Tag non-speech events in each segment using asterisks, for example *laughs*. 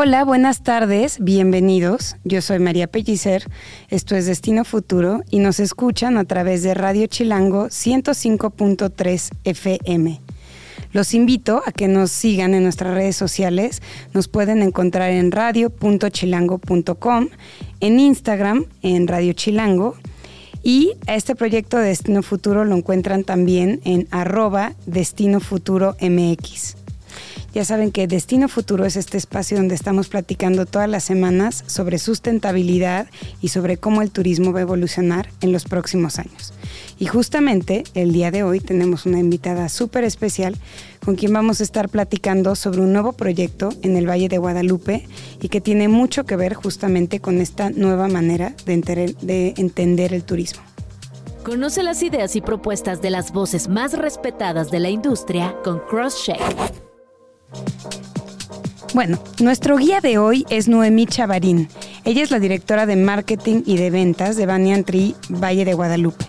Hola, buenas tardes, bienvenidos. Yo soy María Pellicer, esto es Destino Futuro y nos escuchan a través de Radio Chilango 105.3 FM. Los invito a que nos sigan en nuestras redes sociales. Nos pueden encontrar en radio.chilango.com, en Instagram, en Radio Chilango. Y este proyecto de Destino Futuro lo encuentran también en arroba Destino Futuro MX. Ya saben que Destino Futuro es este espacio donde estamos platicando todas las semanas sobre sustentabilidad y sobre cómo el turismo va a evolucionar en los próximos años. Y justamente el día de hoy tenemos una invitada súper especial con quien vamos a estar platicando sobre un nuevo proyecto en el Valle de Guadalupe y que tiene mucho que ver justamente con esta nueva manera de, de entender el turismo. Conoce las ideas y propuestas de las voces más respetadas de la industria con CrossCheck. Bueno, nuestro guía de hoy es Noemí Chavarín. Ella es la directora de marketing y de ventas de Banyan Tree Valle de Guadalupe.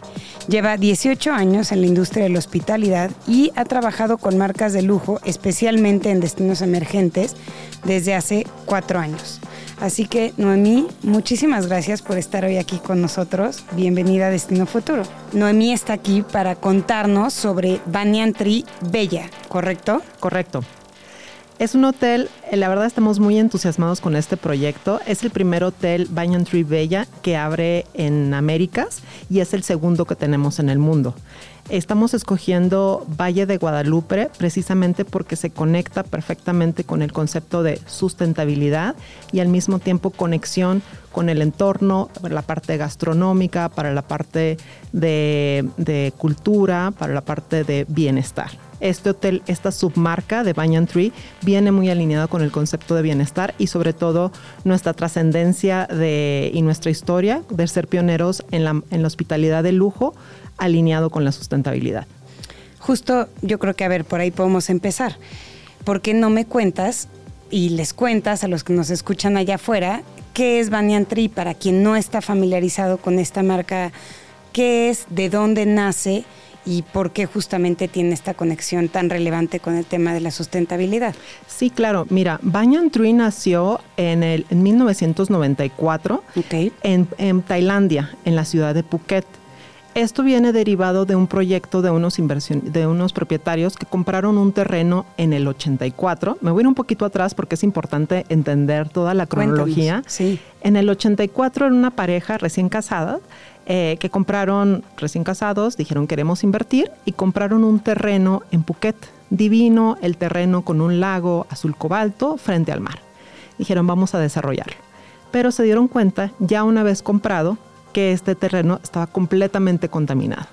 Lleva 18 años en la industria de la hospitalidad y ha trabajado con marcas de lujo, especialmente en destinos emergentes, desde hace cuatro años. Así que, Noemí, muchísimas gracias por estar hoy aquí con nosotros. Bienvenida a Destino Futuro. Noemí está aquí para contarnos sobre Banyan Tree Bella, ¿correcto? Correcto. Es un hotel, eh, la verdad estamos muy entusiasmados con este proyecto. Es el primer hotel Banyan Tree Bella que abre en Américas y es el segundo que tenemos en el mundo. Estamos escogiendo Valle de Guadalupe precisamente porque se conecta perfectamente con el concepto de sustentabilidad y al mismo tiempo conexión con el entorno, para la parte gastronómica, para la parte de, de cultura, para la parte de bienestar este hotel, esta submarca de Banyan Tree, viene muy alineado con el concepto de bienestar y sobre todo nuestra trascendencia y nuestra historia de ser pioneros en la, en la hospitalidad de lujo alineado con la sustentabilidad. Justo yo creo que, a ver, por ahí podemos empezar. ¿Por qué no me cuentas y les cuentas a los que nos escuchan allá afuera qué es Banyan Tree para quien no está familiarizado con esta marca? ¿Qué es? ¿De dónde nace? Y por qué justamente tiene esta conexión tan relevante con el tema de la sustentabilidad. Sí, claro. Mira, Banyan Tree nació en, el, 1994 en, en Tailandia, en la ciudad de Phuket. Esto viene derivado de un proyecto de unos, de unos propietarios que compraron un terreno en el 84. Me voy a ir un poquito atrás porque es importante entender toda la cronología. sí. En el 84 era una pareja recién casada eh, que compraron recién casados, dijeron queremos invertir y compraron un terreno en Phuket. Divino, el terreno con un lago azul cobalto frente al mar. Dijeron vamos a desarrollarlo. Pero se dieron cuenta, ya una vez comprado, que este terreno estaba completamente contaminado.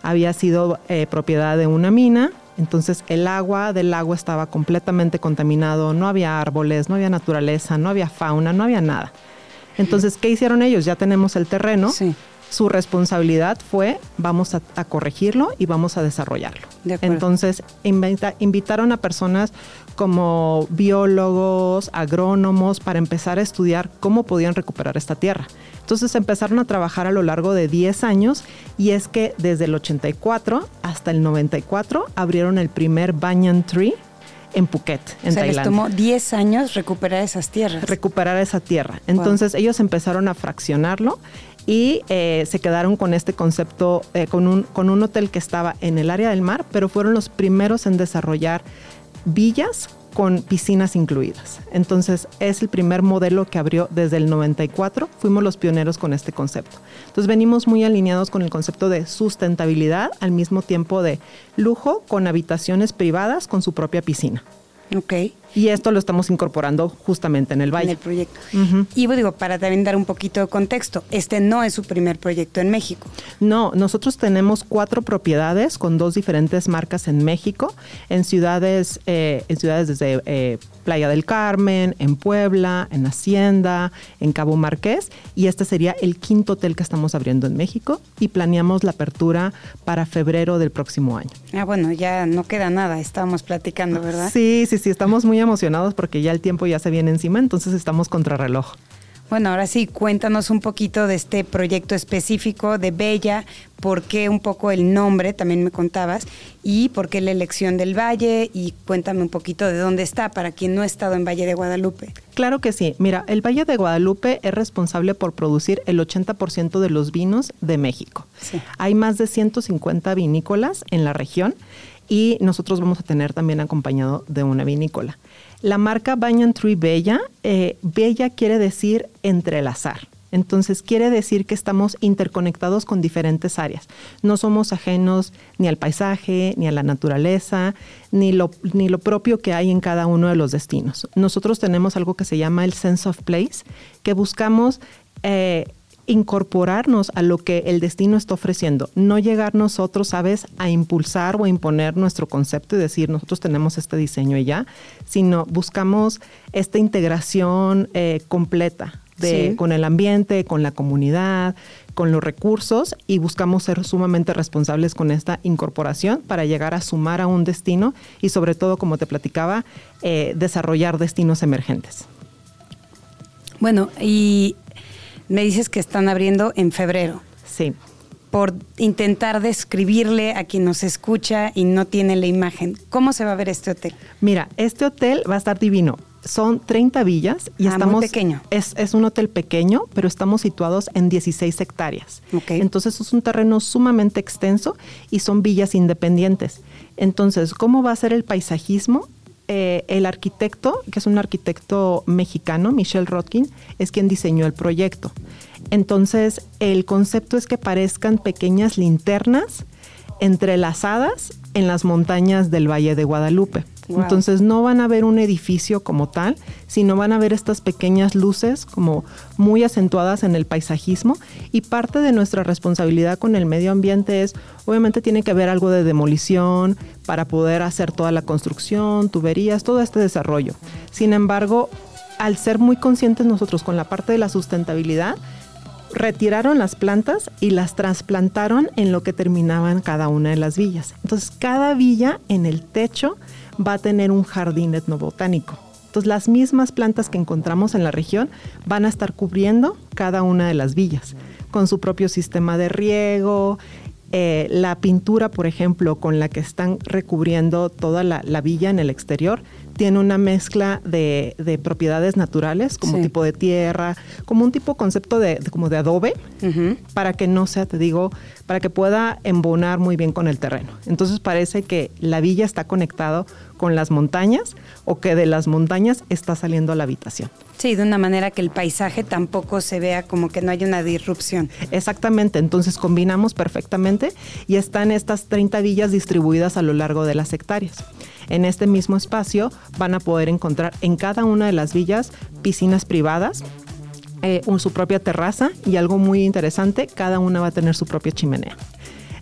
Había sido eh, propiedad de una mina, entonces el agua del lago estaba completamente contaminado, no había árboles, no había naturaleza, no había fauna, no había nada. Entonces, ¿qué hicieron ellos? Ya tenemos el terreno. Sí su responsabilidad fue vamos a, corregirlo y vamos a desarrollarlo. Entonces invitaron a personas como biólogos, agrónomos, para empezar a estudiar cómo podían recuperar esta tierra. Entonces empezaron a trabajar a lo largo de 10 años y es que desde el 84 hasta el 94 abrieron el primer Banyan Tree en Phuket, en o sea, les tomó 10 años recuperar esas tierras. Recuperar esa tierra. Entonces ellos empezaron a fraccionarlo y eh, se quedaron con este concepto, eh, con, un, con un hotel que estaba en el área del mar, pero fueron los primeros en desarrollar villas con piscinas incluidas. Entonces es el primer modelo que abrió desde el 94, fuimos los pioneros con este concepto. Entonces venimos muy alineados con el concepto de sustentabilidad al mismo tiempo de lujo con habitaciones privadas con su propia piscina. Ok. Y esto lo estamos incorporando justamente en el valle. En el proyecto. Y digo, para también dar un poquito de contexto, este no es su primer proyecto en México. No, nosotros tenemos cuatro propiedades con dos diferentes marcas en México, en ciudades, eh, en ciudades desde eh, Playa del Carmen, en Puebla, en Hacienda, en Cabo Marqués, y este sería el quinto hotel que estamos abriendo en México y planeamos la apertura para febrero del próximo año. Ah, bueno, ya no queda nada, estábamos platicando, ¿verdad? Sí, sí, sí, estamos muy emocionados porque ya el tiempo ya se viene encima, entonces estamos contrarreloj. Bueno, ahora sí, cuéntanos un poquito de este proyecto específico de Bella, por qué un poco el nombre, también me contabas, y por qué la elección del valle, y cuéntame un poquito de dónde está para quien no ha estado en Valle de Guadalupe. Claro que sí. Mira, el Valle de Guadalupe es responsable por producir el 80% de los vinos de México. Hay más de 150 vinícolas en la región y nosotros vamos a tener también acompañado de una vinícola. La marca Banyan Tree Bella, eh, Bella quiere decir entrelazar. Entonces quiere decir que estamos interconectados con diferentes áreas. No somos ajenos ni al paisaje, ni a la naturaleza, ni lo, ni lo propio que hay en cada uno de los destinos. Nosotros tenemos algo que se llama el sense of place, que buscamos eh, incorporarnos a lo que el destino está ofreciendo, no llegar nosotros, sabes, a impulsar o a imponer nuestro concepto y decir nosotros tenemos este diseño y ya, sino buscamos esta integración eh, completa de, con el ambiente, con la comunidad, con los recursos y buscamos ser sumamente responsables con esta incorporación para llegar a sumar a un destino y sobre todo, como te platicaba, eh, desarrollar destinos emergentes. Bueno, y me dices que están abriendo en febrero. Sí. Por intentar describirle a quien nos escucha y no tiene la imagen, ¿cómo se va a ver este hotel? Mira, este hotel va a estar divino. Son 30 villas y ah, estamos. Muy pequeño. Es, es, un hotel pequeño, pero estamos situados en 16 hectáreas. Okay. Entonces es un terreno sumamente extenso y son villas independientes. Entonces, ¿cómo va a ser el paisajismo? Eh, el arquitecto, que es un arquitecto mexicano, Michelle Rotkin, es quien diseñó el proyecto. Entonces, el concepto es que parezcan pequeñas linternas entrelazadas en las montañas del Valle de Guadalupe. Entonces no van a ver un edificio como tal, sino van a ver estas pequeñas luces como muy acentuadas en el paisajismo y parte de nuestra responsabilidad con el medio ambiente es, obviamente tiene que haber algo de demolición para poder hacer toda la construcción, tuberías, todo este desarrollo. Sin embargo, al ser muy conscientes nosotros con la parte de la sustentabilidad, retiraron las plantas y las trasplantaron en lo que terminaban cada una de las villas. Entonces, cada villa en el techo va a tener un jardín etnobotánico. Entonces, las mismas plantas que encontramos en la región van a estar cubriendo cada una de las villas, con su propio sistema de riego, eh, la pintura, por ejemplo, con la que están recubriendo toda la, villa en el exterior, tiene una mezcla de, propiedades naturales, como tipo de tierra, como un tipo concepto de, como de adobe, para que no sea, te digo, para que pueda embonar muy bien con el terreno. Entonces parece que la villa está conectado con las montañas o que de las montañas está saliendo la habitación. Sí, de una manera que el paisaje tampoco se vea como que no hay una disrupción. Exactamente, entonces combinamos perfectamente y están estas 30 villas distribuidas a lo largo de las hectáreas. En este mismo espacio van a poder encontrar en cada una de las villas piscinas privadas, eh, su propia terraza y algo muy interesante, cada una va a tener su propia chimenea.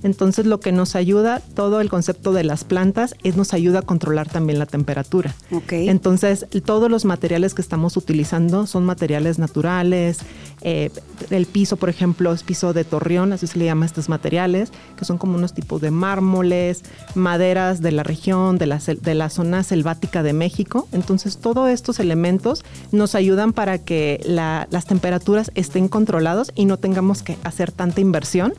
Entonces lo que nos ayuda, todo el concepto de las plantas, es nos ayuda a controlar también la temperatura. Entonces todos los materiales que estamos utilizando son materiales naturales. Eh, el piso, por ejemplo, es piso de torreón, así se le llama a estos materiales, que son como unos tipos de mármoles, maderas de la región, de la, de la zona selvática de México. Entonces todos estos elementos nos ayudan para que las temperaturas estén controlados y no tengamos que hacer tanta inversión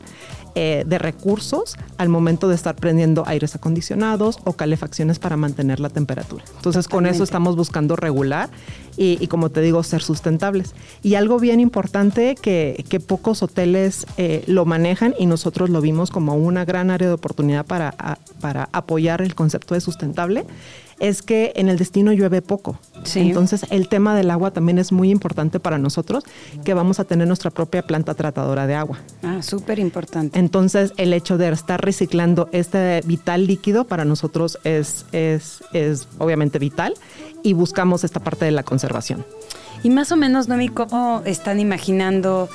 eh, de recursos al momento de estar prendiendo aires acondicionados o calefacciones para mantener la temperatura. Entonces con eso estamos buscando regular y, como te digo, ser sustentables. Y algo bien importante que, pocos hoteles eh, lo manejan y nosotros lo vimos como una gran área de oportunidad para, para apoyar el concepto de sustentable es que en el destino llueve poco. Entonces el tema del agua también es muy importante para nosotros, que vamos a tener nuestra propia planta tratadora de agua. Ah, súper importante. Entonces el hecho de estar reciclando este vital líquido para nosotros es, es, es obviamente vital y buscamos esta parte de la conservación. Y más o menos, Nomi, ¿cómo están imaginando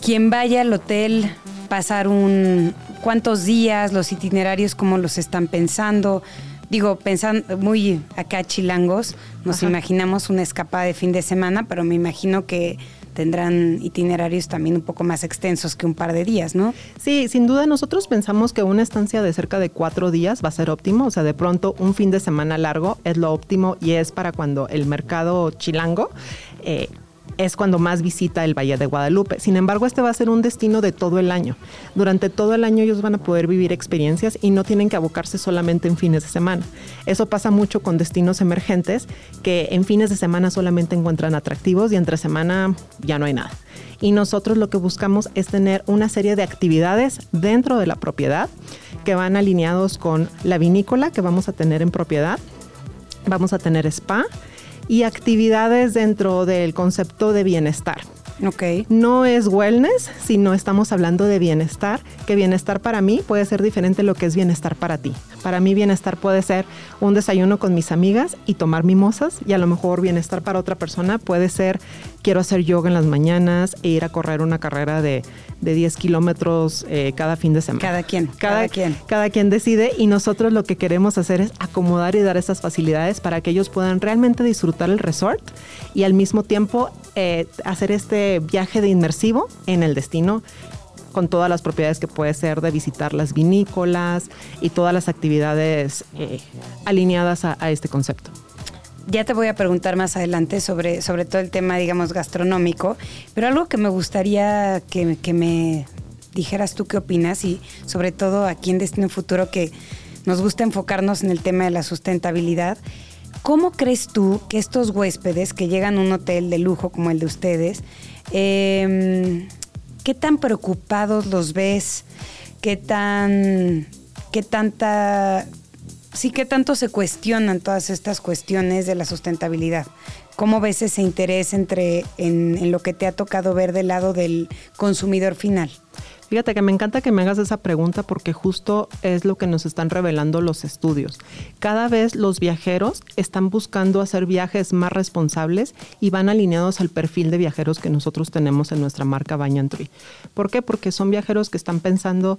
quien vaya al hotel, pasar un cuántos días, los itinerarios, cómo los están pensando? Digo, pensando muy acá chilangos, nos imaginamos una escapada de fin de semana, pero me imagino que tendrán itinerarios también un poco más extensos que un par de días, ¿no? Sí, sin duda nosotros pensamos que una estancia de cerca de cuatro días va a ser óptimo, o sea, de pronto un fin de semana largo es lo óptimo y es para cuando el mercado chilango eh, es cuando más visita el Valle de Guadalupe. Sin embargo, este va a ser un destino de todo el año. Durante todo el año ellos van a poder vivir experiencias y no tienen que abocarse solamente en fines de semana. Eso pasa mucho con destinos emergentes que en fines de semana solamente encuentran atractivos y entre semana ya no hay nada. Y nosotros lo que buscamos es tener una serie de actividades dentro de la propiedad que van alineados con la vinícola que vamos a tener en propiedad. Vamos a tener spa, y actividades dentro del concepto de bienestar. Okay. No es wellness, sino estamos hablando de bienestar, que bienestar para mí puede ser diferente a lo que es bienestar para ti. Para mí bienestar puede ser un desayuno con mis amigas y tomar mimosas y a lo mejor bienestar para otra persona puede ser quiero hacer yoga en las mañanas e ir a correr una carrera de, de 10 kilómetros eh, cada fin de semana. Cada quien, cada, quien. Cada quien decide y nosotros lo que queremos hacer es acomodar y dar esas facilidades para que ellos puedan realmente disfrutar el resort y al mismo tiempo eh, hacer este viaje de inmersivo en el destino con todas las propiedades que puede ser de visitar las vinícolas y todas las actividades eh, alineadas a, este concepto. Ya te voy a preguntar más adelante sobre, sobre todo el tema, digamos, gastronómico, pero algo que me gustaría que, que me dijeras tú qué opinas y sobre todo aquí en Destino Futuro que nos gusta enfocarnos en el tema de la sustentabilidad. ¿Cómo crees tú que estos huéspedes que llegan a un hotel de lujo como el de ustedes eh, ¿qué tan preocupados los ves? ¿Qué tan, qué tanta, sí, qué tanto se cuestionan todas estas cuestiones de la sustentabilidad? ¿Cómo ves ese interés entre en lo que te ha tocado ver del lado del consumidor final? Fíjate que me encanta que me hagas esa pregunta porque justo es lo que nos están revelando los estudios. Cada vez los viajeros están buscando hacer viajes más responsables y van alineados al perfil de viajeros que nosotros tenemos en nuestra marca Banyan Tree. ¿Por qué? Porque son viajeros que están pensando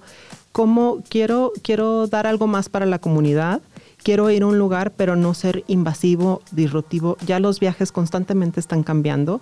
cómo quiero, quiero dar algo más para la comunidad, quiero ir a un lugar pero no ser invasivo, disruptivo. Ya los viajes constantemente están cambiando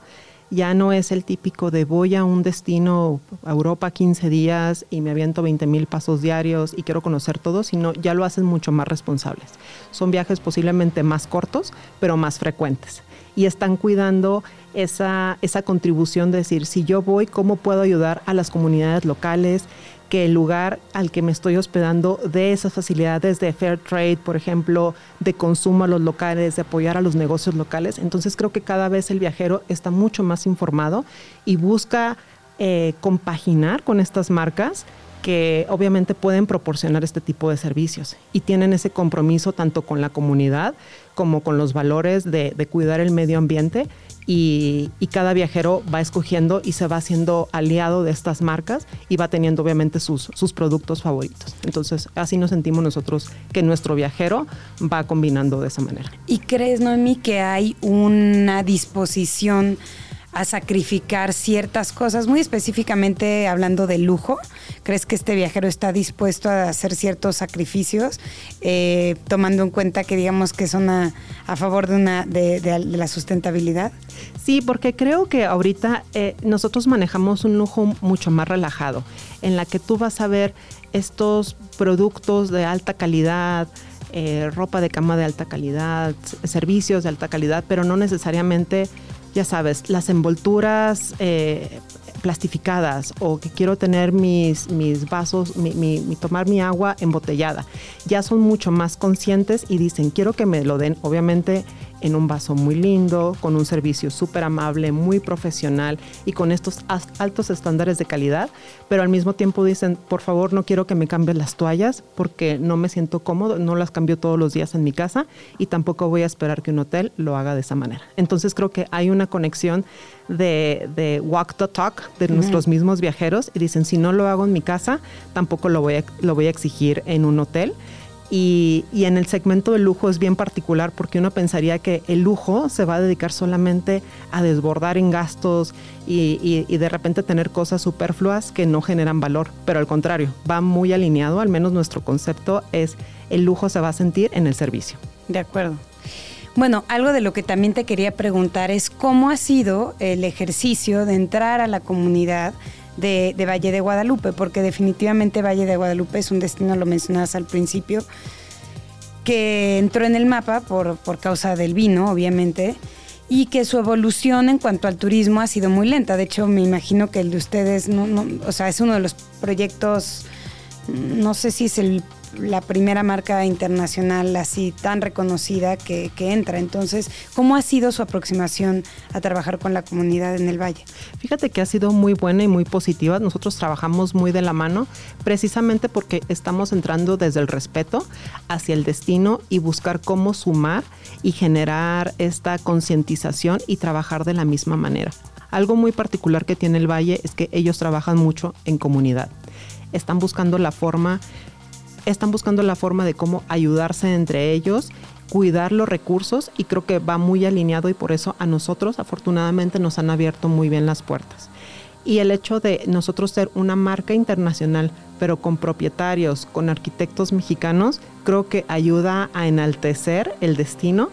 ya no es el típico de voy a un destino a Europa 15 días y me aviento 20 mil pasos diarios y quiero conocer todo, sino ya lo hacen mucho más responsables. Son viajes posiblemente más cortos, pero más frecuentes. Y están cuidando esa, esa contribución de decir, si yo voy, ¿cómo puedo ayudar a las comunidades locales? Que el lugar al que me estoy hospedando dé esas facilidades de fair trade, por ejemplo, de consumo a los locales, de apoyar a los negocios locales. Entonces creo que cada vez el viajero está mucho más informado y busca eh, compaginar con estas marcas que obviamente pueden proporcionar este tipo de servicios y tienen ese compromiso tanto con la comunidad como con los valores de, cuidar el medio ambiente y, cada viajero va escogiendo y se va haciendo aliado de estas marcas y va teniendo obviamente sus, sus productos favoritos. Entonces, así nos sentimos nosotros que nuestro viajero va combinando de esa manera. ¿Y crees, Noemi, que hay una disposición a sacrificar ciertas cosas, muy específicamente hablando de lujo? ¿Crees que este viajero está dispuesto a hacer ciertos sacrificios, eh, tomando en cuenta que digamos que son a, favor de, una, de, la sustentabilidad? Sí, porque creo que ahorita eh, nosotros manejamos un lujo mucho más relajado, en la que tú vas a ver estos productos de alta calidad, eh, ropa de cama de alta calidad, servicios de alta calidad, pero no necesariamente ya sabes, las envolturas eh, plastificadas o que quiero tener mis, mis vasos, mi, tomar mi agua embotellada, ya son mucho más conscientes y dicen, quiero que me lo den, obviamente en un vaso muy lindo, con un servicio súper amable, muy profesional y con estos altos estándares de calidad, pero al mismo tiempo dicen, por favor no quiero que me cambien las toallas porque no me siento cómodo, no las cambio todos los días en mi casa y tampoco voy a esperar que un hotel lo haga de esa manera. Entonces creo que hay una conexión de, walk the talk de nuestros mismos viajeros y dicen, si no lo hago en mi casa, tampoco lo voy a, lo voy a exigir en un hotel Y, en el segmento del lujo es bien particular porque uno pensaría que el lujo se va a dedicar solamente a desbordar en gastos y, y de repente tener cosas superfluas que no generan valor, pero al contrario, va muy alineado, al menos nuestro concepto es el lujo se va a sentir en el servicio. De acuerdo. Bueno, algo de lo que también te quería preguntar es cómo ha sido el ejercicio de entrar a la comunidad de, Valle de Guadalupe, porque definitivamente Valle de Guadalupe es un destino, lo mencionabas al principio, que entró en el mapa por, por causa del vino, obviamente, y que su evolución en cuanto al turismo ha sido muy lenta. De hecho, me imagino que el de ustedes, no, no, o sea, es uno de los proyectos, no sé si es el la primera marca internacional así tan reconocida que, entra. Entonces, ¿cómo ha sido su aproximación a trabajar con la comunidad en el Valle? Fíjate que ha sido muy buena y muy positiva. Nosotros trabajamos muy de la mano precisamente porque estamos entrando desde el respeto hacia el destino y buscar cómo sumar y generar esta concientización y trabajar de la misma manera. Algo muy particular que tiene el Valle es que ellos trabajan mucho en comunidad. Están buscando la forma están buscando la forma de cómo ayudarse entre ellos cuidar los recursos y creo que va muy alineado y por eso a nosotros afortunadamente nos han abierto muy bien las puertas. Y el hecho de nosotros ser una marca internacional, pero con propietarios, con arquitectos mexicanos, creo que ayuda a enaltecer el destino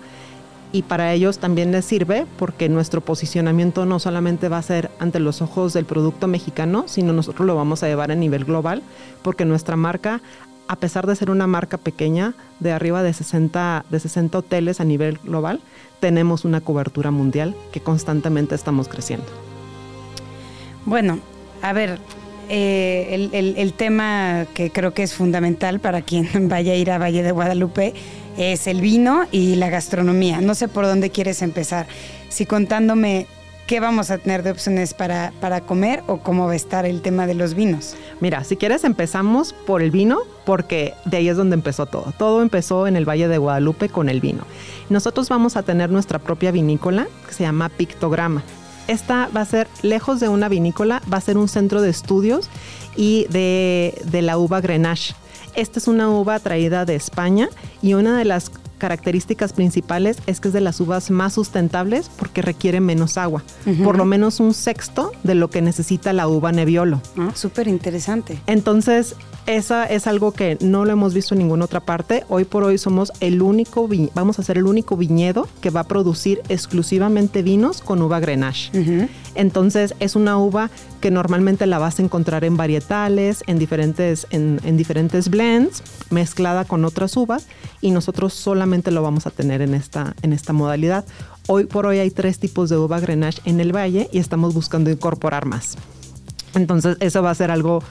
y para ellos también les sirve porque nuestro posicionamiento no solamente va a ser ante los ojos del producto mexicano, sino nosotros lo vamos a llevar a nivel global porque nuestra marca a pesar de ser una marca pequeña, de arriba de 60, de 60 hoteles a nivel global, tenemos una cobertura mundial que constantemente estamos creciendo. Bueno, a ver, eh, el, tema que creo que es fundamental para quien *laughs* vaya a ir a Valle de Guadalupe es el vino y la gastronomía. No sé por dónde quieres empezar. Si contándome ¿qué vamos a tener de opciones para, para comer o cómo va a estar el tema de los vinos? Mira, si quieres empezamos por el vino, porque de ahí es donde empezó todo. Todo empezó en el Valle de Guadalupe con el vino. Nosotros vamos a tener nuestra propia vinícola que se llama Pictograma. Esta va a ser, lejos de una vinícola, va a ser un centro de estudios y de, de la uva Grenache. Esta es una uva traída de España y una de las características principales es que es de las uvas más sustentables porque requiere menos agua, por lo menos un sexto de lo que necesita la uva Nebbiolo. Ah, súper interesante. Entonces, esa es algo que no lo hemos visto en ninguna otra parte. Hoy por hoy somos el único, vamos a ser el único viñedo que va a producir exclusivamente vinos con uva Grenache. Entonces, es una uva que normalmente la vas a encontrar en varietales, en diferentes, en, en diferentes blends, mezclada con otras uvas, y nosotros solamente lo vamos a tener en esta, en esta modalidad. Hoy por hoy hay tres tipos de uva Grenache en el valle y estamos buscando incorporar más. Entonces, eso va a ser algo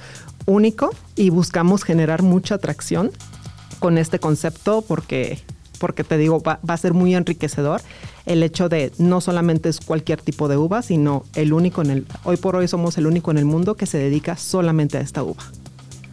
único y buscamos generar mucha atracción con este concepto porque, porque te digo, va, va, a ser muy enriquecedor el hecho de no solamente es cualquier tipo de uva, sino el único en el, hoy por hoy somos el único en el mundo que se dedica solamente a esta uva.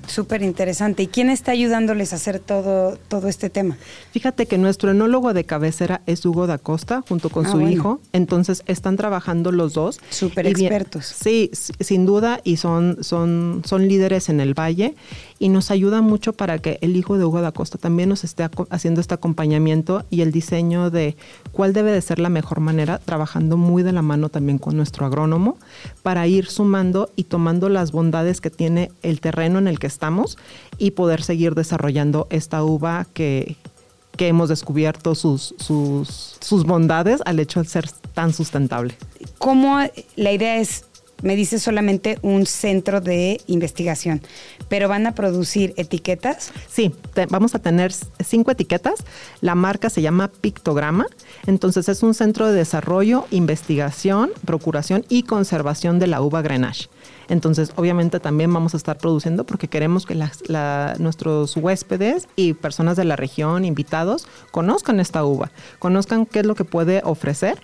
Súper interesante. ¿Y quién está ayudándoles a hacer todo, todo este tema? Fíjate que nuestro enólogo de cabecera es Hugo da Costa, junto con ah, su hijo. Entonces están trabajando los dos. Súper expertos. Sí, sin duda, y son, son, son líderes en el valle y nos ayuda mucho para que el hijo de Hugo da Costa también nos esté haciendo este acompañamiento y el diseño de cuál debe de ser la mejor manera, trabajando muy de la mano también con nuestro agrónomo para ir sumando y tomando las bondades que tiene el terreno en el que estamos y poder seguir desarrollando esta uva que, que hemos descubierto sus, sus, sus bondades al hecho de ser tan sustentable. ¿Cómo la idea es me dice solamente un centro de investigación, pero van a producir etiquetas. Sí, vamos a tener cinco etiquetas. La marca se llama Pictograma. Entonces es un centro de desarrollo, investigación, procuración y conservación de la uva Grenache. Entonces, obviamente también vamos a estar produciendo porque queremos que nuestros huéspedes y personas de la región, invitados, conozcan esta uva, conozcan qué es lo que puede ofrecer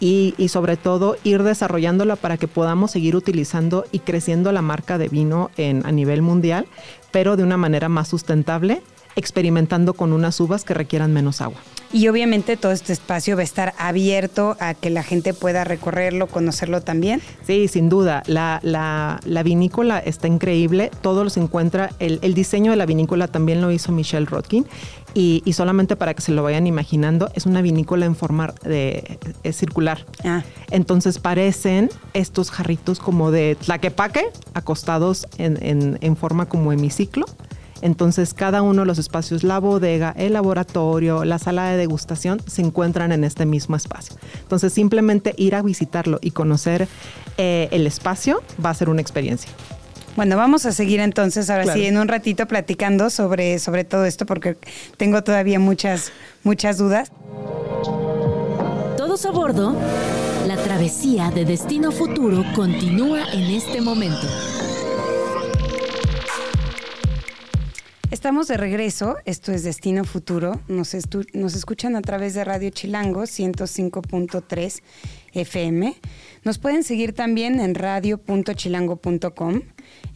y, sobre todo ir desarrollándola para que podamos seguir utilizando y creciendo la marca de vino en, a nivel mundial, pero de una manera más sustentable experimentando con unas uvas que requieran menos agua. Y obviamente todo este espacio va a estar abierto a que la gente pueda recorrerlo, conocerlo también. Sí, sin duda. La, la, vinícola está increíble. Todo lo se encuentra. El, el, diseño de la vinícola también lo hizo Michelle Rodkin. Y, y, solamente para que se lo vayan imaginando, es una vinícola en forma de, es circular. Ah. Entonces parecen estos jarritos como de tlaquepaque, acostados en, en, en forma como hemiciclo entonces, cada uno de los espacios, la bodega, el laboratorio, la sala de degustación, se encuentran en este mismo espacio. Entonces, simplemente ir a visitarlo y conocer eh, el espacio va a ser una experiencia. Bueno, vamos a seguir entonces ahora sí en un ratito platicando sobre, sobre todo esto porque tengo todavía muchas, muchas dudas. Todos a bordo. La travesía de Destino Futuro continúa en este momento. Estamos de regreso, esto es Destino Futuro, nos, escuchan a través de Radio Chilango 105.3 FM, nos pueden seguir también en radio.chilango.com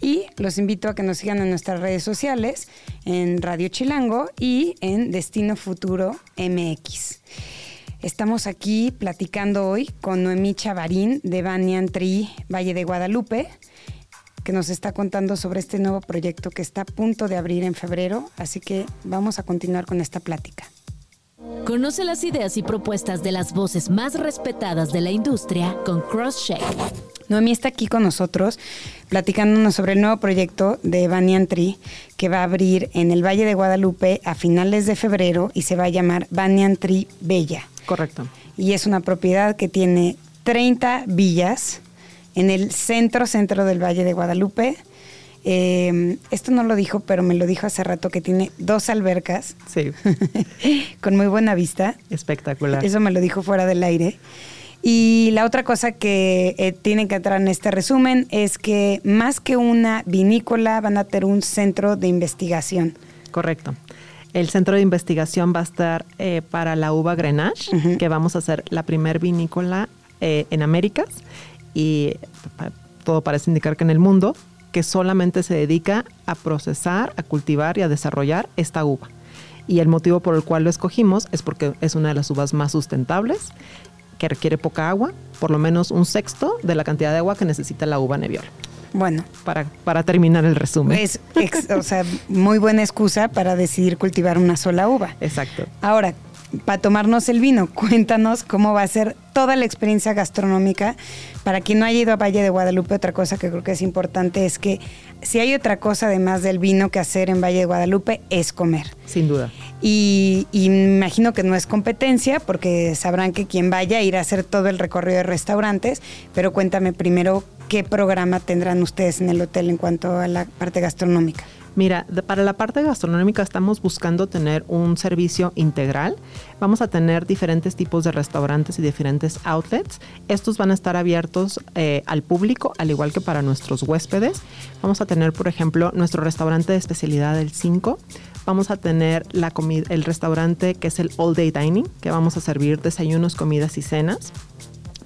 y los invito a que nos sigan en nuestras redes sociales, en Radio Chilango y en Destino Futuro MX. Estamos aquí platicando hoy con Noemí Chavarín de Banyan Tree, Valle de Guadalupe que nos está contando sobre este nuevo proyecto que está a punto de abrir en febrero, así que vamos a continuar con esta plática. Conoce las ideas y propuestas de las voces más respetadas de la industria con CrossShake. Noemí está aquí con nosotros platicándonos sobre el nuevo proyecto de Banyan Tree que va a abrir en el Valle de Guadalupe a finales de febrero y se va a llamar Banyan Tree Bella. Correcto. Y es una propiedad que tiene 30 villas en el centro, centro del Valle de Guadalupe. Eh, esto no lo dijo, pero me lo dijo hace rato que tiene dos albercas. Sí. *laughs* con muy buena vista. Espectacular. Eso me lo dijo fuera del aire. Y la otra cosa que eh, tienen que entrar en este resumen es que más que una vinícola van a tener un centro de investigación. Correcto. El centro de investigación va a estar eh, para la uva Grenache, que vamos a hacer la primer vinícola en Américas y todo parece indicar que en el mundo, que solamente se dedica a procesar, a cultivar y a desarrollar esta uva. Y el motivo por el cual lo escogimos es porque es una de las uvas más sustentables, que requiere poca agua, por lo menos un sexto de la cantidad de agua que necesita la uva Nebbiolo. Bueno. Para, para terminar el resumen. Es, o sea, muy buena excusa para decidir cultivar una sola uva. Exacto. Ahora, para tomarnos el vino. *laughs* Cuéntanos cómo va a ser toda la experiencia gastronómica. Para quien no haya ido a Valle de Guadalupe, otra cosa que creo que es importante es que si hay otra cosa además del vino que hacer en Valle de Guadalupe es comer. Sin duda. Y, y me imagino que no es competencia porque sabrán que quien vaya irá a hacer todo el recorrido de restaurantes, pero cuéntame primero qué programa tendrán ustedes en el hotel en cuanto a la parte gastronómica. Mira, para la parte gastronómica estamos buscando tener un servicio integral. Vamos a tener diferentes tipos de restaurantes y diferentes outlets. Estos van a estar abiertos eh, al público, al igual que para nuestros huéspedes. Vamos a tener, por ejemplo, nuestro restaurante de especialidad del 5 vamos a tener el restaurante que es el All Day Dining, que vamos a servir desayunos, comidas y cenas.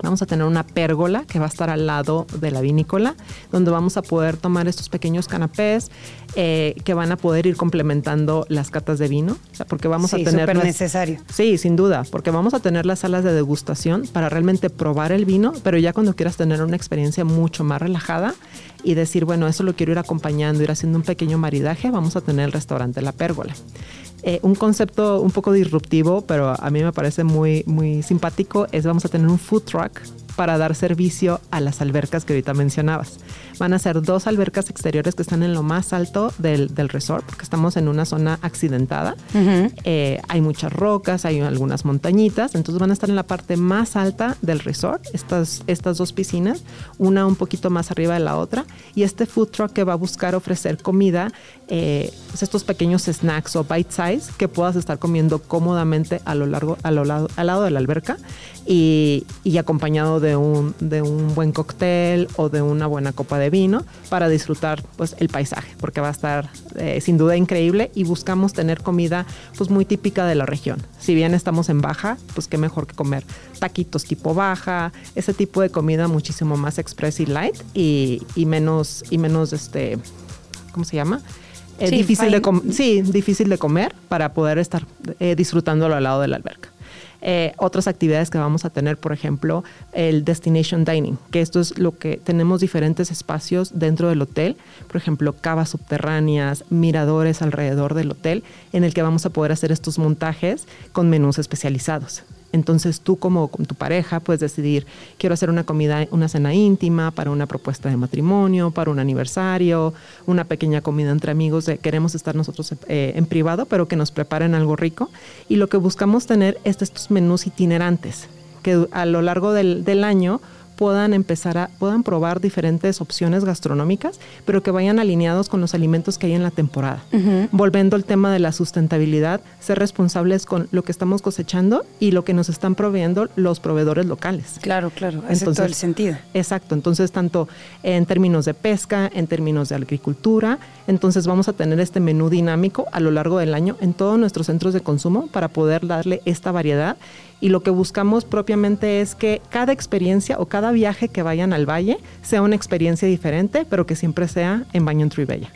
Vamos a tener una pérgola que va a estar al lado de la vinícola, donde vamos a poder tomar estos pequeños canapés eh, que van a poder ir complementando las catas de vino, porque vamos a tener... Necesario. Sí, sin duda, porque vamos a tener las salas de degustación para realmente probar el vino, pero ya cuando quieras tener una experiencia mucho más relajada y decir, bueno, eso lo quiero ir acompañando, ir haciendo un pequeño maridaje, vamos a tener el restaurante La Pérgola. Eh, un concepto un poco disruptivo, pero a mí me parece muy, muy simpático, es vamos a tener un food truck para dar servicio a las albercas que ahorita mencionabas. Van a ser dos albercas exteriores que están en lo más alto del, del resort, porque estamos en una zona accidentada. Eh, hay muchas rocas, hay algunas montañitas, entonces van a estar en la parte más alta del resort, estas, estas dos piscinas, una un poquito más arriba de la otra, y este food truck que va a buscar ofrecer comida, eh, pues estos pequeños snacks o bite size que puedas estar comiendo cómodamente a lo largo, a lo lado, al lado de la alberca y, acompañado de un, de un buen cóctel o de una buena copa de vino para disfrutar pues el paisaje porque va a estar eh, sin duda increíble y buscamos tener comida pues muy típica de la región. Si bien estamos en baja pues qué mejor que comer taquitos tipo baja ese tipo de comida muchísimo más express y light y, y menos y menos este cómo se llama eh, difícil, de sí, difícil de comer para poder estar eh, disfrutándolo al lado de la alberca. Eh, otras actividades que vamos a tener, por ejemplo, el Destination Dining, que esto es lo que tenemos diferentes espacios dentro del hotel, por ejemplo, cavas subterráneas, miradores alrededor del hotel, en el que vamos a poder hacer estos montajes con menús especializados. Entonces tú como con tu pareja puedes decidir, quiero hacer una comida, una cena íntima para una propuesta de matrimonio, para un aniversario, una pequeña comida entre amigos, queremos estar nosotros eh, en privado, pero que nos preparen algo rico. Y lo que buscamos tener es estos menús itinerantes, que a lo largo del, del año puedan empezar a, puedan probar diferentes opciones gastronómicas, pero que vayan alineados con los alimentos que hay en la temporada. Volviendo al tema de la sustentabilidad, ser responsables con lo que estamos cosechando y lo que nos están proveyendo los proveedores locales. Claro, claro, hace todo el sentido. Exacto, entonces tanto en términos de pesca, en términos de agricultura, entonces vamos a tener este menú dinámico a lo largo del año en todos nuestros centros de consumo para poder darle esta variedad y lo que buscamos propiamente es que cada experiencia o cada viaje que vayan al valle sea una experiencia diferente, pero que siempre sea en Baño en.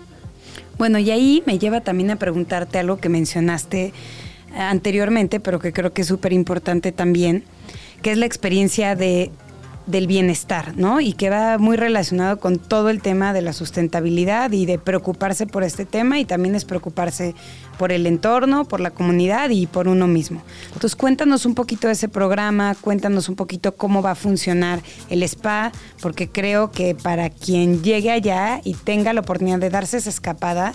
Bueno, y ahí me lleva también a preguntarte algo que mencionaste anteriormente, pero que creo que es súper importante también, que es la experiencia de del bienestar, ¿no? Y que va muy relacionado con todo el tema de la sustentabilidad y de preocuparse por este tema y también es preocuparse por el entorno, por la comunidad y por uno mismo. Entonces cuéntanos un poquito de ese programa, cuéntanos un poquito cómo va a funcionar el spa, porque creo que para quien llegue allá y tenga la oportunidad de darse esa escapada,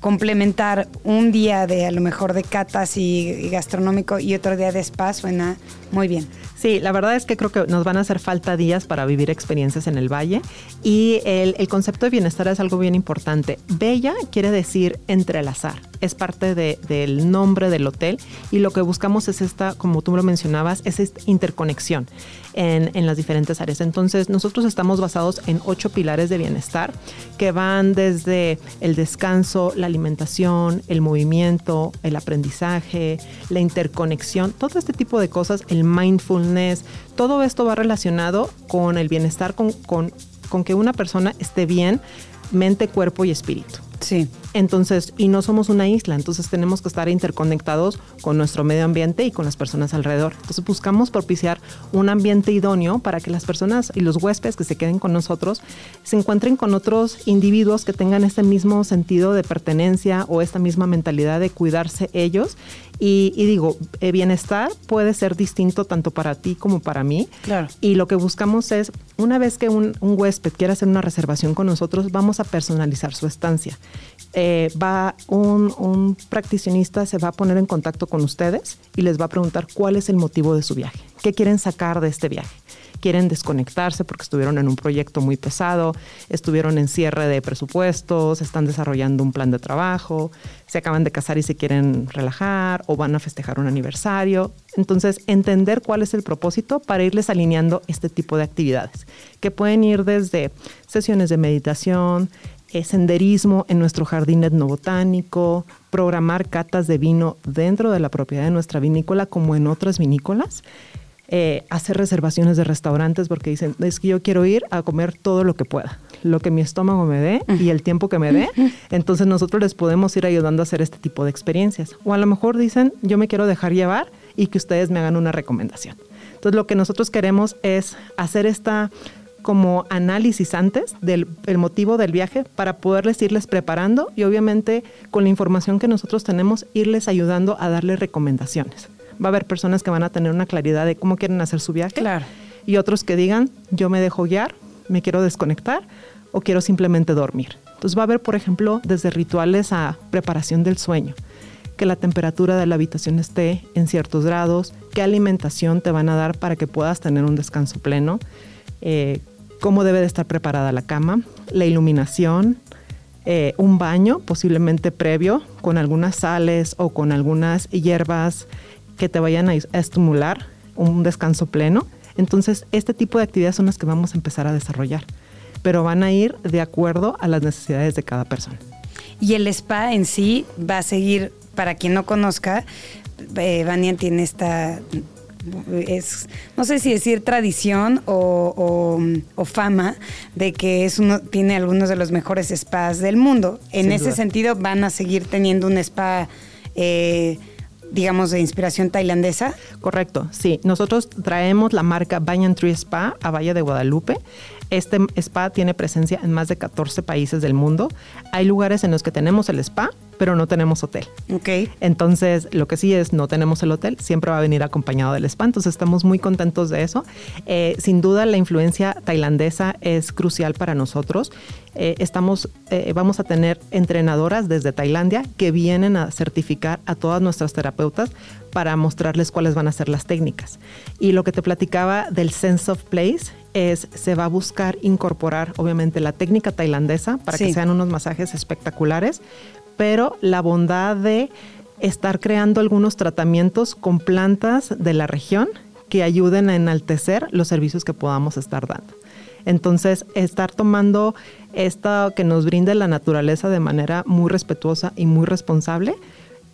complementar un día de a lo mejor de catas y, gastronómico y otro día de spa suena muy bien. Sí, la verdad es que creo que nos van a hacer falta días para vivir experiencias en el valle y el, concepto de bienestar es algo bien importante. Bella quiere decir entrelazar es parte del nombre del hotel y lo que buscamos es esta, como tú lo mencionabas, es esta interconexión en, en, las diferentes áreas. Entonces, nosotros estamos basados en ocho pilares de bienestar que van desde el descanso, la alimentación, el movimiento, el aprendizaje, la interconexión, todo este tipo de cosas, el mindfulness, todo esto va relacionado con el bienestar, con, con, con que una persona esté bien, mente, cuerpo y espíritu. Sí. Entonces, y no somos una isla, entonces tenemos que estar interconectados con nuestro medio ambiente y con las personas alrededor. Entonces buscamos propiciar un ambiente idóneo para que las personas y los huéspedes que se queden con nosotros se encuentren con otros individuos que tengan este mismo sentido de pertenencia o esta misma mentalidad de cuidarse ellos. Y, digo, el bienestar puede ser distinto tanto para ti como para mí. Claro. Y lo que buscamos es, una vez que un, un huésped quiera hacer una reservación con nosotros, vamos a personalizar su estancia. Eh, va un, un practicionista se va a poner en contacto con ustedes y les va a preguntar cuál es el motivo de su viaje, qué quieren sacar de este viaje quieren desconectarse porque estuvieron en un proyecto muy pesado, estuvieron en cierre de presupuestos, están desarrollando un plan de trabajo, se acaban de casar y se quieren relajar o van a festejar un aniversario. Entonces, entender cuál es el propósito para irles alineando este tipo de actividades, que pueden ir desde sesiones de meditación, eh, senderismo en nuestro jardín etnobotánico, programar catas de vino dentro de la propiedad de nuestra vinícola como en otras vinícolas, eh, hacer reservaciones de restaurantes porque dicen, es que yo quiero ir a comer todo lo que pueda, lo que mi estómago me dé y el tiempo que me dé. Entonces nosotros les podemos ir ayudando a hacer este tipo de experiencias. O a lo mejor dicen, yo me quiero dejar llevar y que ustedes me hagan una recomendación. Entonces lo que nosotros queremos es hacer esta como análisis antes del motivo del viaje para poderles irles preparando y obviamente con la información que nosotros tenemos irles ayudando a darles recomendaciones. Va a haber personas que van a tener una claridad de cómo quieren hacer su viaje y otros que digan, yo me dejo guiar, me quiero desconectar o quiero simplemente dormir. Entonces va a haber, por ejemplo, desde rituales a preparación del sueño que la temperatura de la habitación esté en ciertos grados, qué alimentación te van a dar para que puedas tener un descanso pleno, eh, cómo debe de estar preparada la cama, la iluminación, eh, un baño posiblemente previo con algunas sales o con algunas hierbas que te vayan a, estimular un descanso pleno. Entonces, este tipo de actividades son las que vamos a empezar a desarrollar, pero van a ir de acuerdo a las necesidades de cada persona. Y el spa en sí va a seguir, para quien no conozca, eh, tiene esta es, no sé si decir tradición o, fama de que es uno, tiene algunos de los mejores spas del mundo. En ese sentido, van a seguir teniendo un spa. Eh, digamos, de inspiración tailandesa. Correcto, sí. Nosotros traemos la marca Banyan Tree Spa a Valle de Guadalupe. Este spa tiene presencia en más de 14 países del mundo. Hay lugares en los que tenemos el spa, pero no tenemos hotel. Ok. Entonces, lo que sí es, no tenemos el hotel, siempre va a venir acompañado del spa. Entonces, estamos muy contentos de eso. Eh, sin duda, la influencia tailandesa es crucial para nosotros. Eh, estamos, eh, vamos a tener entrenadoras desde Tailandia que vienen a certificar a todas nuestras terapeutas para mostrarles cuáles van a ser las técnicas. Y lo que te platicaba del sense of place es, se va a buscar incorporar, obviamente, la técnica tailandesa para que sean unos masajes espectaculares, pero la bondad de estar creando algunos tratamientos con plantas de la región que ayuden a enaltecer los servicios que podamos estar dando. Entonces, estar tomando esto que nos brinde la naturaleza de manera muy respetuosa y muy responsable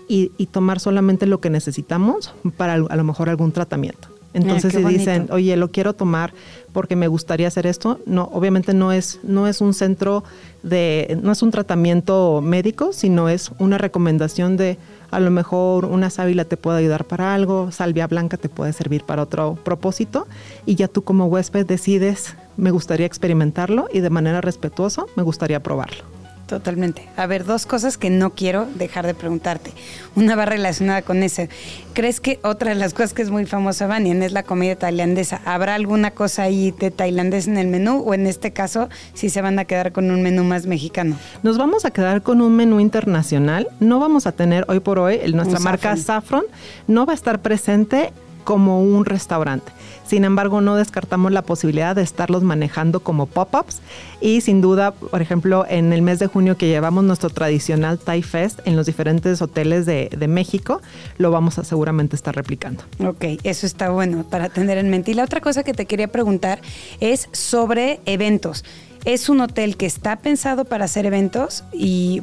y, tomar solamente lo que necesitamos para a lo mejor algún tratamiento. Entonces, si dicen, oye, lo quiero tomar porque me gustaría hacer esto, no, obviamente no es, no es un centro de, no es un tratamiento médico, sino es una recomendación de a lo mejor una sábila te puede ayudar para algo, salvia blanca te puede servir para otro propósito y ya tú como huésped decides, me gustaría experimentarlo y de manera respetuosa me gustaría probarlo. Totalmente. A ver, dos cosas que no quiero dejar de preguntarte. Una va relacionada con ese. ¿Crees que otra de las cosas que es muy famosa, Vanian, es la comida tailandesa? ¿Habrá alguna cosa ahí de tailandés en el menú o en este caso si se van a quedar con un menú más mexicano? Nos vamos a quedar con un menú internacional. No vamos a tener hoy por hoy nuestra marca Saffron. No va a estar presente como un restaurante. Sin embargo, no descartamos la posibilidad de estarlos manejando como pop-ups y sin duda, por ejemplo, en el mes de junio que llevamos nuestro tradicional Thai Fest en los diferentes hoteles de, México, lo vamos a seguramente estar replicando. Ok, eso está bueno para tener en mente. Y la otra cosa que te quería preguntar es sobre eventos. Es un hotel que está pensado para hacer eventos y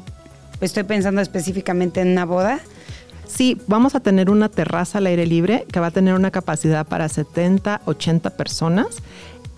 estoy pensando específicamente en una boda. Sí, vamos a tener una terraza al aire libre que va a tener una capacidad para 70, 80 personas.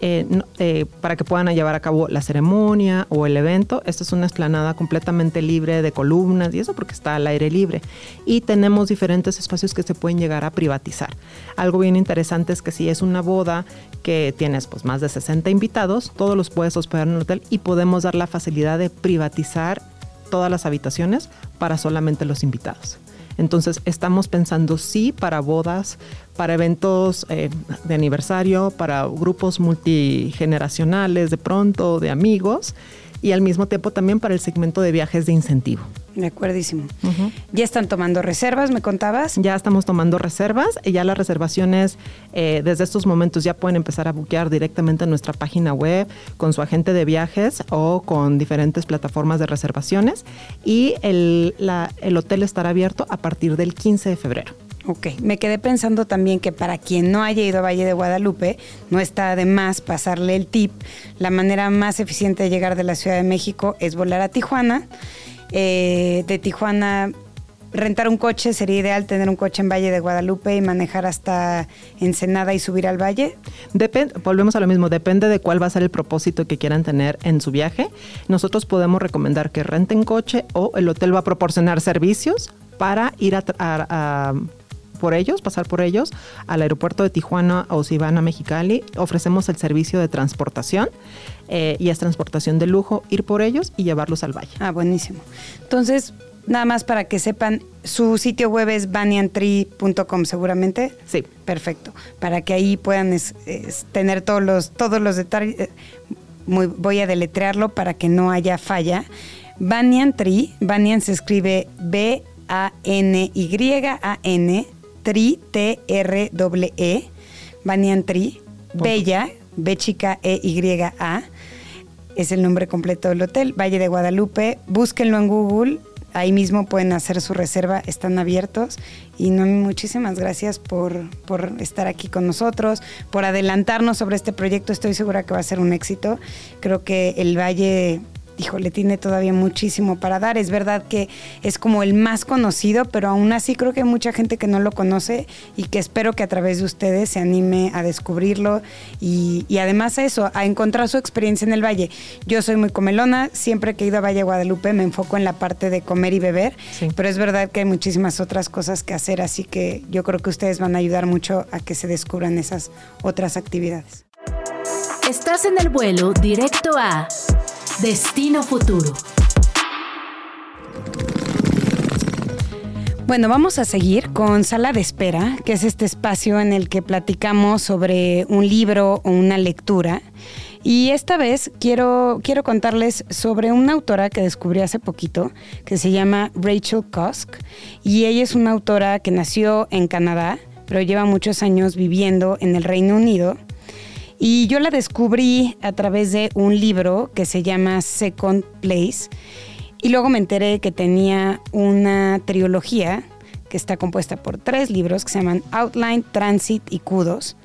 Eh, eh, para que puedan llevar a cabo la ceremonia o el evento. Esta es una esplanada completamente libre de columnas y eso porque está al aire libre. Y tenemos diferentes espacios que se pueden llegar a privatizar. Algo bien interesante es que si es una boda que tienes pues más de 60 invitados, todos los puedes hospedar en el hotel y podemos dar la facilidad de privatizar todas las habitaciones para solamente los invitados. Entonces estamos pensando sí para bodas, para eventos eh, de aniversario, para grupos multigeneracionales de pronto, de amigos y al mismo tiempo también para el segmento de viajes de incentivo. De acuerdísimo. ¿Ya están tomando reservas, me contabas? Ya estamos tomando reservas y ya las reservaciones eh, desde estos momentos ya pueden empezar a buquear directamente en nuestra página web con su agente de viajes o con diferentes plataformas de reservaciones y el, el hotel estará abierto a partir del 15 de febrero. Ok, me quedé pensando también que para quien no haya ido a Valle de Guadalupe, no está de más pasarle el tip. La manera más eficiente de llegar de la Ciudad de México es volar a Tijuana. Eh, de Tijuana, rentar un coche sería ideal, tener un coche en Valle de Guadalupe y manejar hasta Ensenada y subir al valle. Depende, volvemos a lo mismo, depende de cuál va a ser el propósito que quieran tener en su viaje. Nosotros podemos recomendar que renten coche o el hotel va a proporcionar servicios para ir a por ellos, pasar por ellos al aeropuerto de Tijuana o si van a Mexicali, ofrecemos el servicio de transportación eh, y es transportación de lujo, ir por ellos y llevarlos al valle. Ah, buenísimo. Entonces, nada más para que sepan, su sitio web es banyantree.com seguramente. Sí. Perfecto. Para que ahí puedan tener todos los, todos los detalles. Eh, muy, voy a deletrearlo para que no haya falla. Banyan Tree, Banyan se escribe B-A-N-Y-A-N Tri, T-R-E, Banyan Tri, Bella, B chica E-Y-A, es el nombre completo del hotel, Valle de Guadalupe, búsquenlo en Google, ahí mismo pueden hacer su reserva, están abiertos. Y no, muchísimas gracias por, por, estar aquí con nosotros, por adelantarnos sobre este proyecto. Estoy segura que va a ser un éxito. Creo que el Valle híjole, tiene todavía muchísimo para dar. Es verdad que es como el más conocido, pero aún así creo que hay mucha gente que no lo conoce y que espero que a través de ustedes se anime a descubrirlo y, además a eso, a encontrar su experiencia en el valle. Yo soy muy comelona, siempre que he ido a Valle Guadalupe me enfoco en la parte de comer y beber, pero es verdad que hay muchísimas otras cosas que hacer, así que yo creo que ustedes van a ayudar mucho a que se descubran esas otras actividades. Estás en el vuelo directo a Destino Futuro. Bueno, vamos a seguir con Sala de Espera, que es este espacio en el que platicamos sobre un libro o una lectura. Y esta vez quiero, quiero contarles sobre una autora que descubrí hace poquito, que se llama Rachel Cusk. Y ella es una autora que nació en Canadá, pero lleva muchos años viviendo en el Reino Unido. Y yo la descubrí a través de un libro que se llama Second Place. Y luego me enteré que tenía una trilogía que está compuesta por tres libros que se llaman Outline, Transit y Kudos.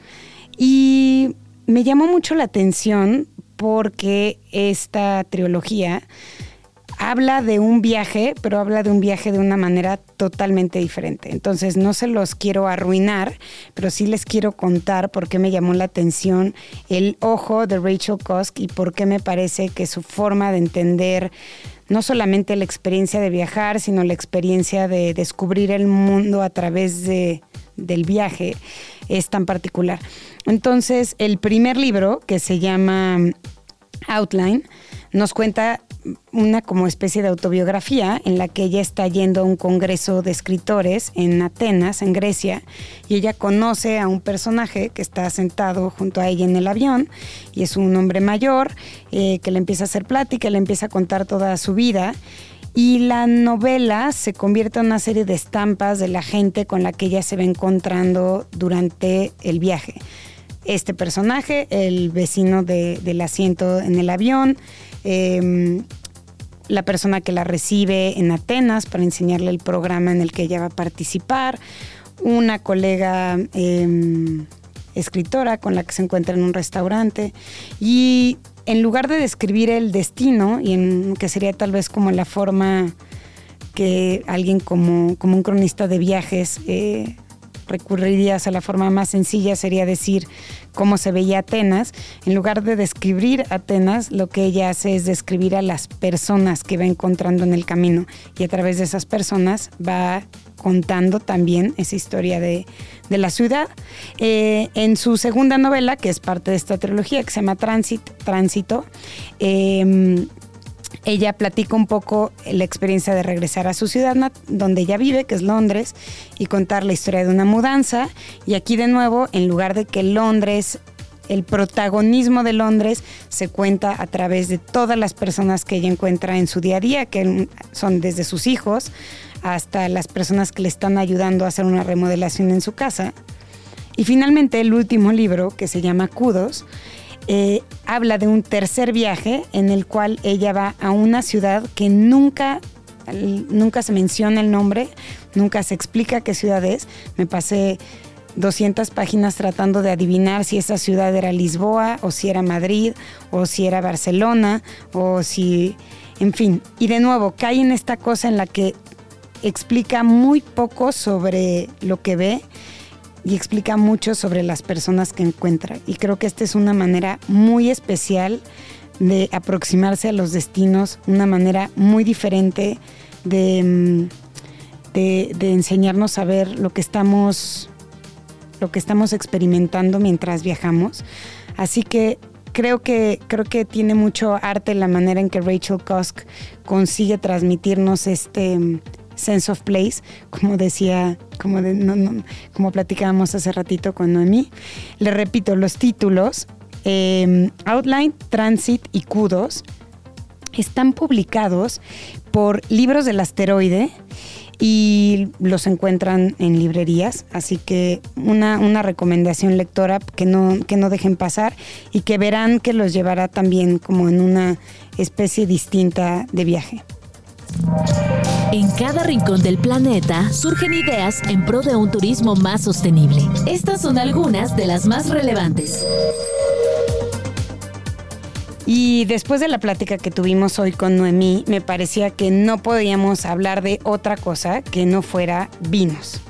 Y me llamó mucho la atención porque esta trilogía habla de un viaje, pero habla de un viaje de una manera totalmente diferente. Entonces no se los quiero arruinar, pero sí les quiero contar por qué me llamó la atención el ojo de Rachel Kosk y por qué me parece que su forma de entender no solamente la experiencia de viajar, sino la experiencia de descubrir el mundo a través de, del viaje es tan particular. Entonces, el primer libro, que se llama Outline, nos cuenta una como especie de autobiografía en la que ella está yendo a un congreso de escritores en Atenas, en Grecia, y ella conoce a un personaje que está sentado junto a ella en el avión, y es un hombre mayor eh, que le empieza a hacer plática, le empieza a contar toda su vida. Y la novela se convierte en una serie de estampas de la gente con la que ella se va encontrando durante el viaje. Este personaje, el vecino del asiento en el avión, Em, la persona que la recibe en Atenas para enseñarle el programa en el que ella va a participar, una colega em, escritora con la que se encuentra en un restaurante y en lugar de describir el destino, y en que sería tal vez como la forma que alguien como, como un cronista de viajes eh, recurrirías a la forma más sencilla, sería decir cómo se veía Atenas. En lugar de describir Atenas, lo que ella hace es describir a las personas que va encontrando en el camino y a través de esas personas va contando también esa historia de, la ciudad. Eh, en su segunda novela, que es parte de esta trilogía, que se llama Tránsito, eh, ella platica un poco la experiencia de regresar a su ciudad donde ella vive, que es Londres, y contar la historia de una mudanza. Y aquí de nuevo, en lugar de que Londres, el protagonismo de Londres se cuenta a través de todas las personas que ella encuentra en su día a día, que son desde sus hijos hasta las personas que le están ayudando a hacer una remodelación en su casa. Y finalmente el último libro, que se llama Kudos, eh, habla de un tercer viaje en el cual ella va a una ciudad que nunca, nunca se menciona el nombre, nunca se explica qué ciudad es. Me pasé 200 páginas tratando de adivinar si esa ciudad era Lisboa o si era Madrid o si era Barcelona o si, en fin. Y de nuevo, cae en esta cosa en la que explica muy poco sobre lo que ve y explica mucho sobre las personas que encuentra. Y creo que esta es una manera muy especial de aproximarse a los destinos, una manera muy diferente de, mm, de, enseñarnos a ver lo que estamos lo que estamos experimentando mientras viajamos. Así que creo que, creo que tiene mucho arte la manera en que Rachel Cusk consigue transmitirnos este, sense of place, como decía, como, como platicábamos hace ratito con Noemí. Le repito, los títulos, em, Outline, Transit y Kudos, están publicados por Libros del Asteroide y los encuentran en librerías, así que una, una recomendación lectora que no, que no dejen pasar y que verán que los llevará también como en una especie distinta de viaje. En cada rincón del planeta surgen ideas en pro de un turismo más sostenible. Estas son algunas de las más relevantes. Y después de la plática que tuvimos hoy con Noemí, me parecía que no podíamos hablar de otra cosa que no fuera vinos.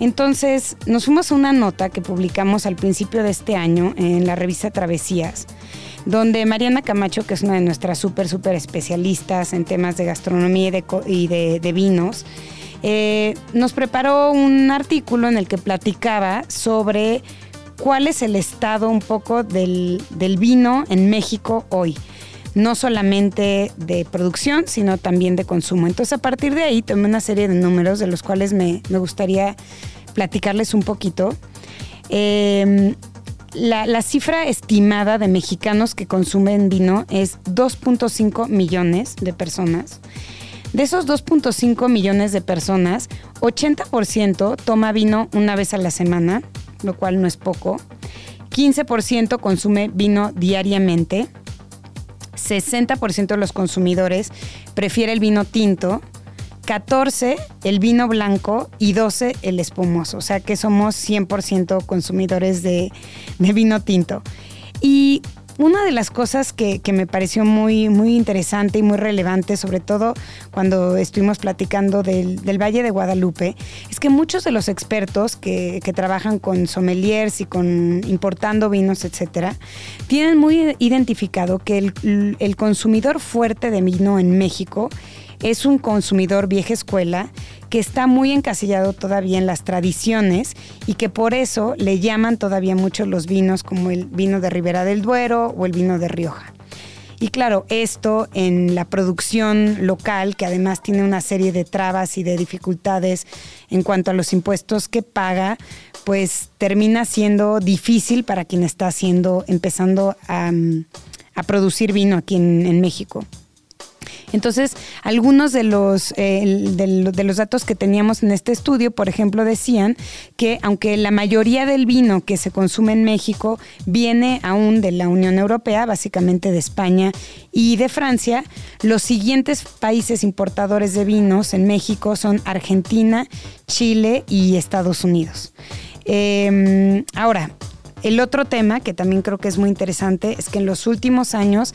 Entonces nos fuimos a una nota que publicamos al principio de este año en la revista Travesías, donde Mariana Camacho, que es una de nuestras súper, súper especialistas en temas de gastronomía y de, vinos, eh, nos preparó un artículo en el que platicaba sobre cuál es el estado un poco del, vino en México hoy no solamente de producción, sino también de consumo. Entonces, a partir de ahí tomé una serie de números de los cuales me, gustaría platicarles un poquito. Em, la, cifra estimada de mexicanos que consumen vino es 2.5 millones de personas. De esos 2.5 millones de personas, 80% toma vino una vez a la semana, lo cual no es poco. 15% consume vino diariamente. 60% de los consumidores prefiere el vino tinto. 14 el vino blanco y 12 el espumoso. O sea que somos 100% consumidores de, de vino tinto. Y una de las cosas que, me pareció muy, muy interesante y muy relevante, sobre todo cuando estuvimos platicando del, Valle de Guadalupe, es que muchos de los expertos que, trabajan con sommeliers y con importando vinos, etcétera, tienen muy identificado que el, el consumidor fuerte de vino en México un consumidor vieja escuela que está muy encasillado todavía en las tradiciones y que por eso le llaman todavía mucho los vinos como el vino de Ribera del Duero o el vino de Rioja. Y claro, esto en la producción local, que además tiene una serie de trabas y de dificultades en cuanto a los impuestos que paga, pues termina siendo difícil para quien está haciendo, empezando a, producir vino aquí en México. Entonces, algunos de los, eh, de, los datos que teníamos en este estudio, por ejemplo, decían que aunque la mayoría del vino que se consume en México viene aún de la Unión Europea, básicamente de España y de Francia, los siguientes países importadores de vinos en México son Argentina, Chile y Estados Unidos. Em, ahora, el otro tema que también creo que es muy interesante es que en los últimos años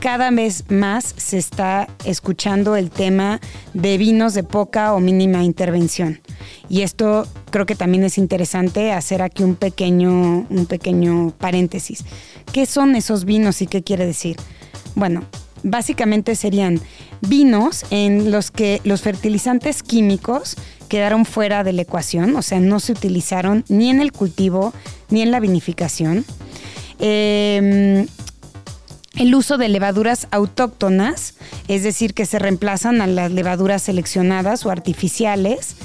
cada vez más se está escuchando el tema de vinos de poca o mínima intervención. Y esto creo que también es interesante hacer aquí un pequeño, un pequeño paréntesis. ¿Qué son esos vinos y qué quiere decir? Bueno, básicamente serían vinos en los que los fertilizantes químicos quedaron fuera de la ecuación, o sea, no se utilizaron ni en el cultivo ni en la vinificación. Eh, el uso de levaduras autóctonas, es decir, que se reemplazan a las levaduras seleccionadas o artificiales,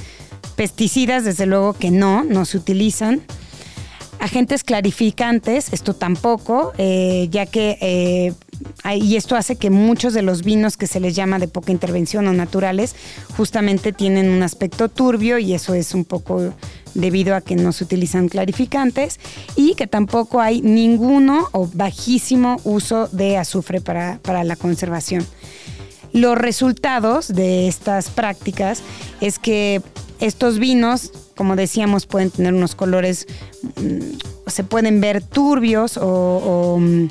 pesticidas, desde luego que no, no se utilizan. Agentes clarificantes, esto tampoco, eh, ya que eh, y esto hace que muchos de los vinos que se les llama de poca intervención o naturales justamente tienen un aspecto turbio y eso es un poco debido a que no se utilizan clarificantes y que tampoco hay ninguno o bajísimo uso de azufre para, la conservación. Los resultados de estas prácticas es que estos vinos, como decíamos, pueden tener unos colores, mm, se pueden ver turbios o, mm,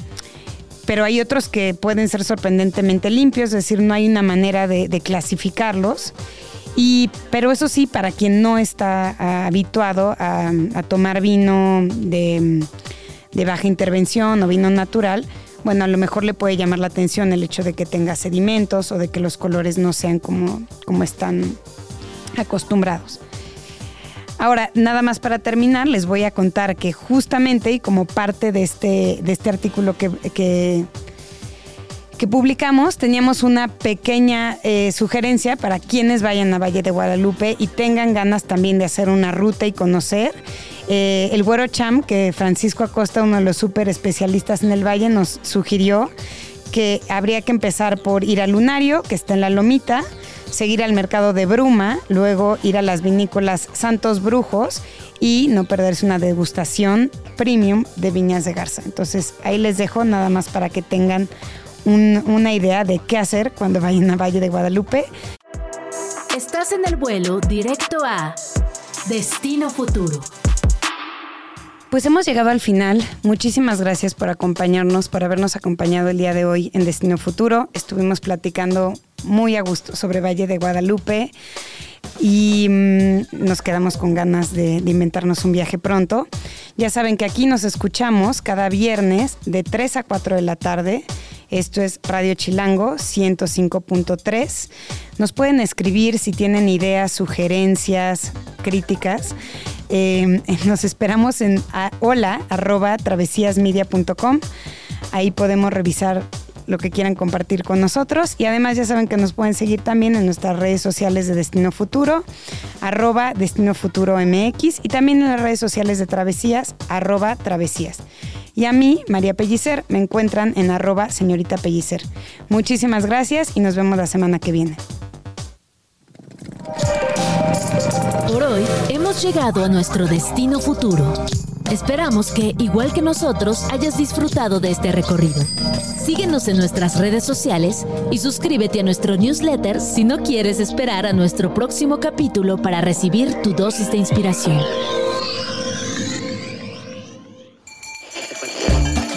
pero hay otros que pueden ser sorprendentemente limpios, es decir, no hay una manera de clasificarlos. Y, pero eso sí, para quien no está ah, habituado a, tomar vino de, baja intervención o vino natural, bueno, a lo mejor le puede llamar la atención el hecho de que tenga sedimentos o de que los colores no sean como, como están acostumbrados. Ahora, nada más para terminar, les voy a contar que justamente y como parte de este, de este artículo que, que publicamos teníamos una pequeña eh, sugerencia para quienes vayan a Valle de Guadalupe y tengan ganas también de hacer una ruta y conocer. Eh, el Güero Cham, que Francisco Acosta, uno de los súper especialistas en el valle, nos sugirió que habría que empezar por ir al Lunario, que está en la Lomita, seguir al mercado de Bruma, luego ir a las vinícolas Santos Brujos y no perderse una degustación premium de viñas de Garza. Entonces ahí les dejo nada más para que tengan una idea de qué hacer cuando vayan a Valle de Guadalupe. Estás en el vuelo directo a Destino Futuro. Pues hemos llegado al final. Muchísimas gracias por acompañarnos, por habernos acompañado el día de hoy en Destino Futuro. Estuvimos platicando muy a gusto sobre Valle de Guadalupe y mm, nos quedamos con ganas de, inventarnos un viaje pronto. Ya saben que aquí nos escuchamos cada viernes de 3 a 4 de la tarde. Esto es Radio Chilango 105.3. Nos pueden escribir si tienen ideas, sugerencias, críticas. Eh, *laughs* nos esperamos en hola travesíasmedia.com. Ahí podemos revisar lo que quieran compartir con nosotros. Y además ya saben que nos pueden seguir también en nuestras redes sociales de Destino Futuro, arroba Destino Futuro MX y también en las redes sociales de Travesías, arroba Travesías. Y a mí, María Pellicer, me encuentran en arroba señorita Pellicer. Muchísimas gracias y nos vemos la semana que viene. Por hoy hemos llegado a nuestro destino futuro. Esperamos que, igual que nosotros, hayas disfrutado de este recorrido. Síguenos en nuestras redes sociales y suscríbete a nuestro newsletter si no quieres esperar a nuestro próximo capítulo para recibir tu dosis de inspiración.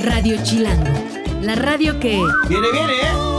Radio Chilango, la radio que... Viene, viene, ¿eh?